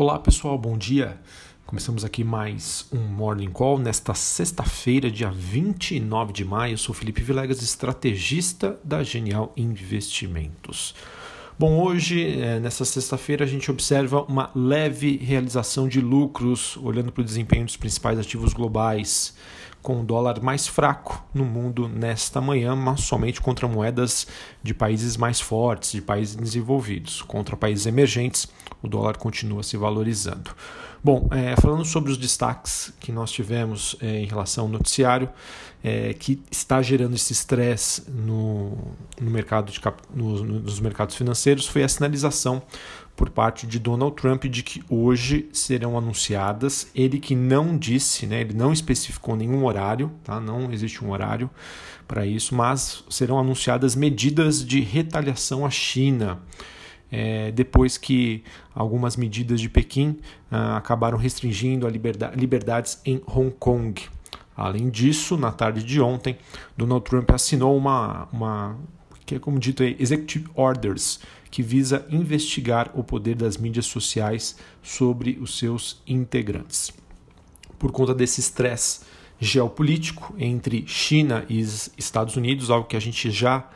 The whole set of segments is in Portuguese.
Olá pessoal, bom dia. Começamos aqui mais um Morning Call nesta sexta-feira, dia 29 de maio. Eu sou Felipe Vilegas, estrategista da Genial Investimentos. Bom, hoje, é, nessa sexta-feira, a gente observa uma leve realização de lucros, olhando para o desempenho dos principais ativos globais, com o dólar mais fraco no mundo nesta manhã, mas somente contra moedas de países mais fortes, de países desenvolvidos. Contra países emergentes, o dólar continua se valorizando. Bom, é, falando sobre os destaques que nós tivemos é, em relação ao noticiário, é, que está gerando esse estresse no, no mercado de, no, nos mercados financeiros, foi a sinalização por parte de Donald Trump de que hoje serão anunciadas, ele que não disse, né, ele não especificou nenhum horário, tá? não existe um horário para isso, mas serão anunciadas medidas de retaliação à China é, depois que algumas medidas de Pequim ah, acabaram restringindo a liberdade, liberdades em Hong Kong. Além disso, na tarde de ontem, Donald Trump assinou uma, uma que é como dito aí, Executive Orders, que visa investigar o poder das mídias sociais sobre os seus integrantes. Por conta desse estresse geopolítico entre China e Estados Unidos, algo que a gente já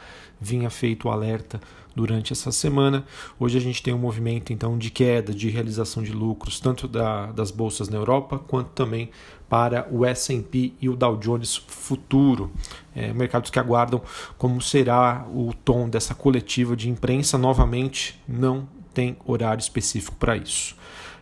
vinha feito o alerta durante essa semana. Hoje a gente tem um movimento então de queda, de realização de lucros, tanto da, das bolsas na Europa quanto também para o S&P e o Dow Jones futuro, é, mercados que aguardam como será o tom dessa coletiva de imprensa. Novamente, não tem horário específico para isso.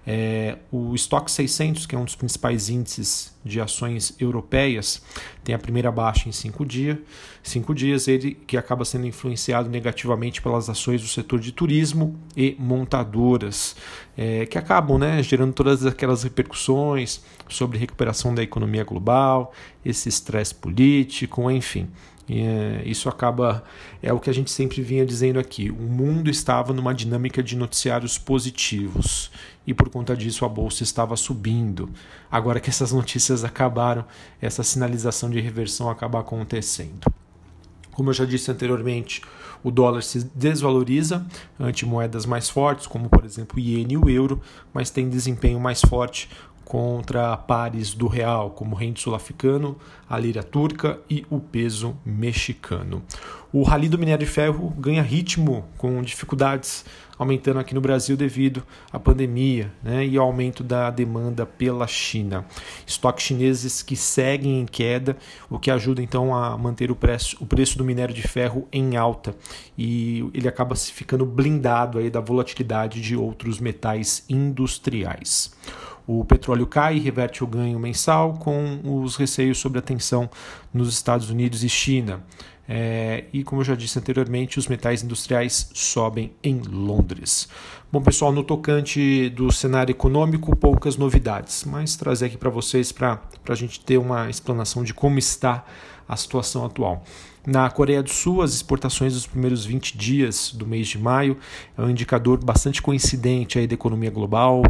É, o Stock 600, que é um dos principais índices de ações europeias, tem a primeira baixa em cinco, dia, cinco dias, ele que acaba sendo influenciado negativamente pelas ações do setor de turismo e montadoras, é, que acabam né, gerando todas aquelas repercussões sobre recuperação da economia global, esse estresse político, enfim. É, isso acaba é o que a gente sempre vinha dizendo aqui. O mundo estava numa dinâmica de noticiários positivos e por conta disso a bolsa estava subindo. Agora que essas notícias acabaram, essa sinalização de reversão acaba acontecendo. Como eu já disse anteriormente, o dólar se desvaloriza ante moedas mais fortes, como por exemplo o iene e o euro, mas tem desempenho mais forte contra pares do real, como o rende sul-africano, a lira turca e o peso mexicano. O rally do minério de ferro ganha ritmo com dificuldades aumentando aqui no Brasil devido à pandemia né, e ao aumento da demanda pela China. Estoques chineses que seguem em queda, o que ajuda então a manter o preço, o preço do minério de ferro em alta e ele acaba ficando blindado aí da volatilidade de outros metais industriais. O petróleo cai e reverte o ganho mensal com os receios sobre a tensão nos Estados Unidos e China. É, e como eu já disse anteriormente, os metais industriais sobem em Londres. Bom, pessoal, no tocante do cenário econômico, poucas novidades, mas trazer aqui para vocês para a gente ter uma explanação de como está a situação atual. Na Coreia do Sul, as exportações dos primeiros 20 dias do mês de maio é um indicador bastante coincidente aí da economia global,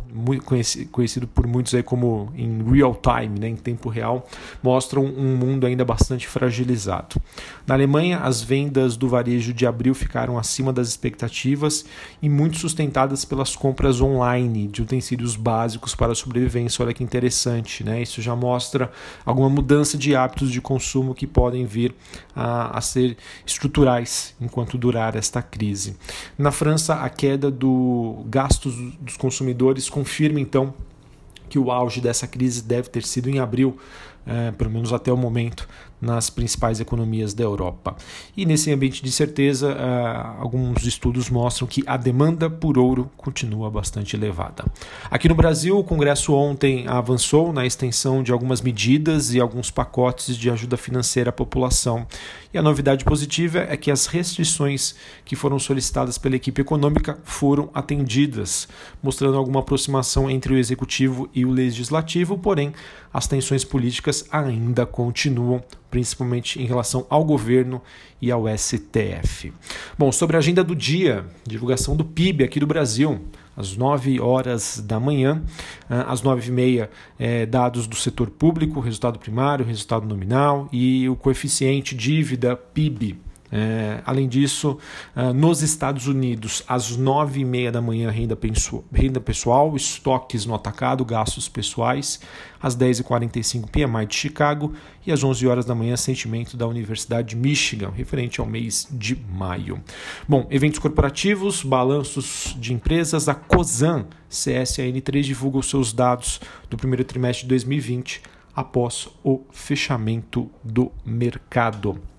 conhecido por muitos aí como em real time, né, em tempo real, mostram um mundo ainda bastante fragilizado. Na Alemanha, as vendas do varejo de abril ficaram acima das expectativas e muito sustentadas pelas compras online de utensílios básicos para a sobrevivência. Olha que interessante, né? Isso já mostra alguma mudança de hábitos de consumo que podem vir a a, ser estruturais enquanto durar esta crise. Na França, a queda do gastos dos consumidores confirma então que o auge dessa crise deve ter sido em abril, é, pelo menos até o momento, nas principais economias da Europa. E nesse ambiente de certeza, uh, alguns estudos mostram que a demanda por ouro continua bastante elevada. Aqui no Brasil, o Congresso ontem avançou na extensão de algumas medidas e alguns pacotes de ajuda financeira à população. E a novidade positiva é que as restrições que foram solicitadas pela equipe econômica foram atendidas, mostrando alguma aproximação entre o executivo e o legislativo, porém, as tensões políticas ainda continuam principalmente em relação ao governo e ao STF. Bom, sobre a agenda do dia, divulgação do PIB aqui do Brasil, às 9 horas da manhã, ah, às 9 e meia, é, dados do setor público, resultado primário, resultado nominal e o coeficiente dívida PIB É, além disso, uh, nos Estados Unidos, às 9h30 da manhã, renda, renda pessoal, estoques no atacado, gastos pessoais. Às 10h45, PMI de Chicago. E às 11 horas da manhã, sentimento da Universidade de Michigan, referente ao mês de maio. Bom, eventos corporativos, balanços de empresas. A COSAN CSAN3 divulga os seus dados do primeiro trimestre de 2020 após o fechamento do mercado.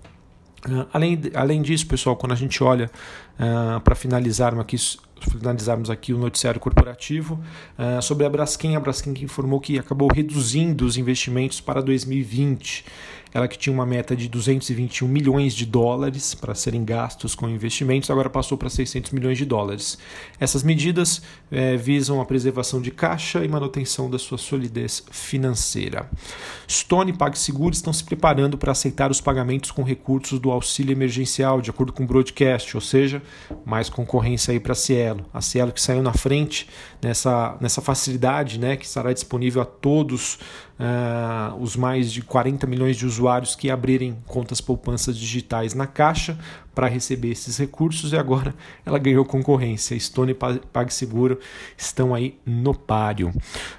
Além, além disso, pessoal, quando a gente olha uh, para finalizarmos aqui, finalizarmos aqui o noticiário corporativo, uh, sobre a Braskem, a Braskem informou que acabou reduzindo os investimentos para 2020 ela que tinha uma meta de 221 milhões de dólares para serem gastos com investimentos, agora passou para 600 milhões de dólares. Essas medidas é, visam a preservação de caixa e manutenção da sua solidez financeira. Stone e PagSeguro estão se preparando para aceitar os pagamentos com recursos do auxílio emergencial, de acordo com o broadcast, ou seja, mais concorrência aí para a Cielo. A Cielo que saiu na frente nessa, nessa facilidade né, que estará disponível a todos uh, os mais de 40 milhões de usuários que abrirem contas poupanças digitais na Caixa para receber esses recursos e agora ela ganhou concorrência. Stone e PagSeguro estão aí no páreo.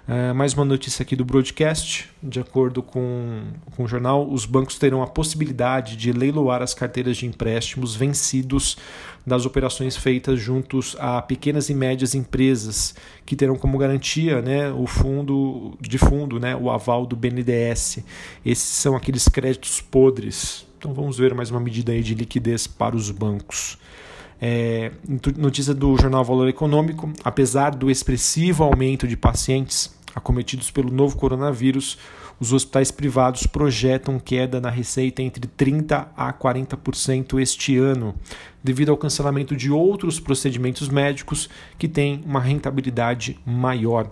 Uh, mais uma notícia aqui do broadcast. De acordo com, com o jornal, os bancos terão a possibilidade de leiloar as carteiras de empréstimos vencidos das operações feitas juntos a pequenas e médias empresas que terão como garantia né, o fundo de fundo, né, o aval do BNDES. Esses são aqueles créditos podres. Então vamos ver mais uma medida aí de liquidez para os bancos. É, notícia do jornal Valor Econômico: apesar do expressivo aumento de pacientes acometidos pelo novo coronavírus, os hospitais privados projetam queda na receita entre 30% a 40% este ano, devido ao cancelamento de outros procedimentos médicos que têm uma rentabilidade maior.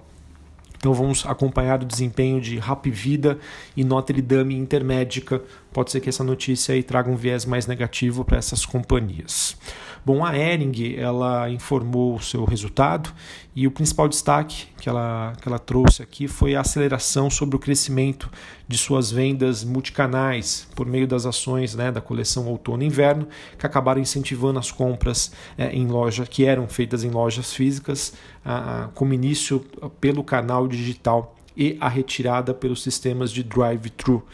Então vamos acompanhar o desempenho de Rap Vida e Notre Dame Intermédica. Pode ser que essa notícia aí traga um viés mais negativo para essas companhias. Bom, a Ering ela informou o seu resultado e o principal destaque que ela, que ela trouxe aqui foi a aceleração sobre o crescimento de suas vendas multicanais por meio das ações né, da coleção outono e inverno que acabaram incentivando as compras é, em loja que eram feitas em lojas físicas a, a, como início pelo canal digital e a retirada pelos sistemas de drive-thru.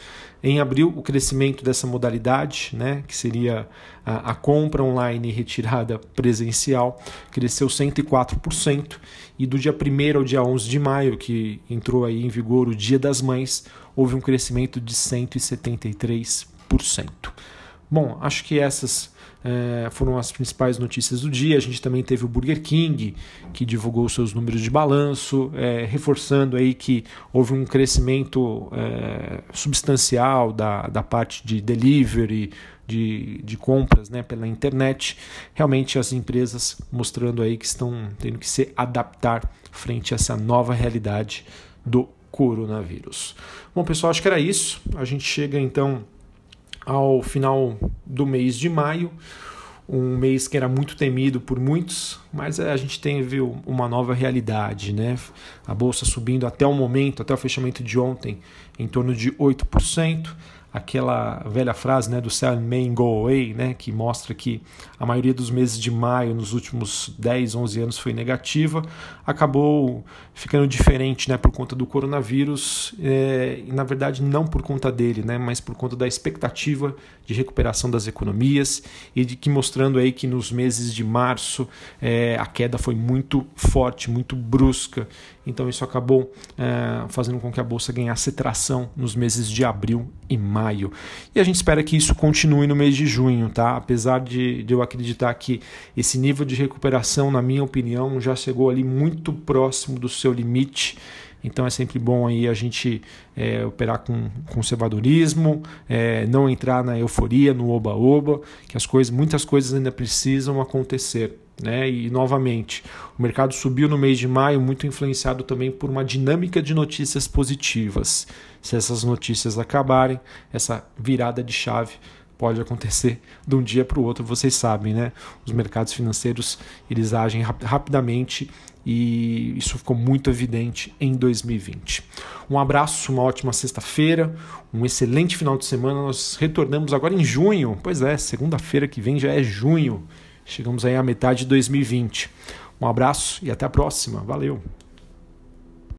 Em abril, o crescimento dessa modalidade, né, que seria a, a compra online e retirada presencial, cresceu 104%, e do dia 1 ao dia 11 de maio, que entrou aí em vigor o Dia das Mães, houve um crescimento de 173%. Bom, acho que essas é, foram as principais notícias do dia. A gente também teve o Burger King, que divulgou seus números de balanço, é, reforçando aí que houve um crescimento é, substancial da, da parte de delivery, de, de compras né, pela internet. Realmente as empresas mostrando aí que estão tendo que se adaptar frente a essa nova realidade do coronavírus. Bom, pessoal, acho que era isso. A gente chega então ao final do mês de maio, um mês que era muito temido por muitos, mas a gente teve uma nova realidade, né? A bolsa subindo até o momento, até o fechamento de ontem, em torno de 8% aquela velha frase né, do Sell May Go Away, né, que mostra que a maioria dos meses de maio nos últimos 10, 11 anos foi negativa, acabou ficando diferente né, por conta do coronavírus, é, e na verdade não por conta dele, né, mas por conta da expectativa de recuperação das economias e de que mostrando aí que nos meses de março é, a queda foi muito forte, muito brusca então isso acabou é, fazendo com que a bolsa ganhasse tração nos meses de abril e maio. E a gente espera que isso continue no mês de junho, tá? Apesar de, de eu acreditar que esse nível de recuperação, na minha opinião, já chegou ali muito próximo do seu limite. Então é sempre bom aí a gente é, operar com conservadorismo, é, não entrar na euforia, no oba-oba, que as coisas, muitas coisas ainda precisam acontecer. Né? E novamente, o mercado subiu no mês de maio, muito influenciado também por uma dinâmica de notícias positivas. Se essas notícias acabarem, essa virada de chave pode acontecer de um dia para o outro, vocês sabem, né? Os mercados financeiros eles agem rap rapidamente e isso ficou muito evidente em 2020. Um abraço, uma ótima sexta-feira, um excelente final de semana. Nós retornamos agora em junho, pois é, segunda-feira que vem já é junho. Chegamos aí à metade de 2020. Um abraço e até a próxima. Valeu!